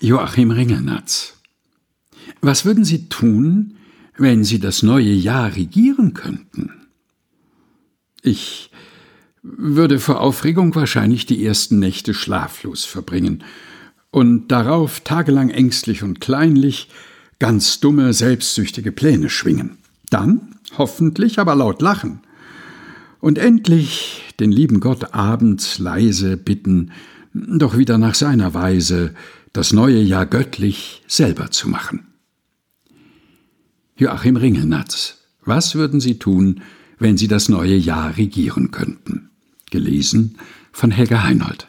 Joachim Ringelnatz. Was würden Sie tun, wenn Sie das neue Jahr regieren könnten? Ich würde vor Aufregung wahrscheinlich die ersten Nächte schlaflos verbringen und darauf tagelang ängstlich und kleinlich ganz dumme, selbstsüchtige Pläne schwingen. Dann hoffentlich aber laut lachen. Und endlich den lieben Gott abends leise bitten, doch wieder nach seiner Weise das neue Jahr göttlich selber zu machen. Joachim Ringelnatz, was würden Sie tun, wenn Sie das neue Jahr regieren könnten? Gelesen von Helga Heinold.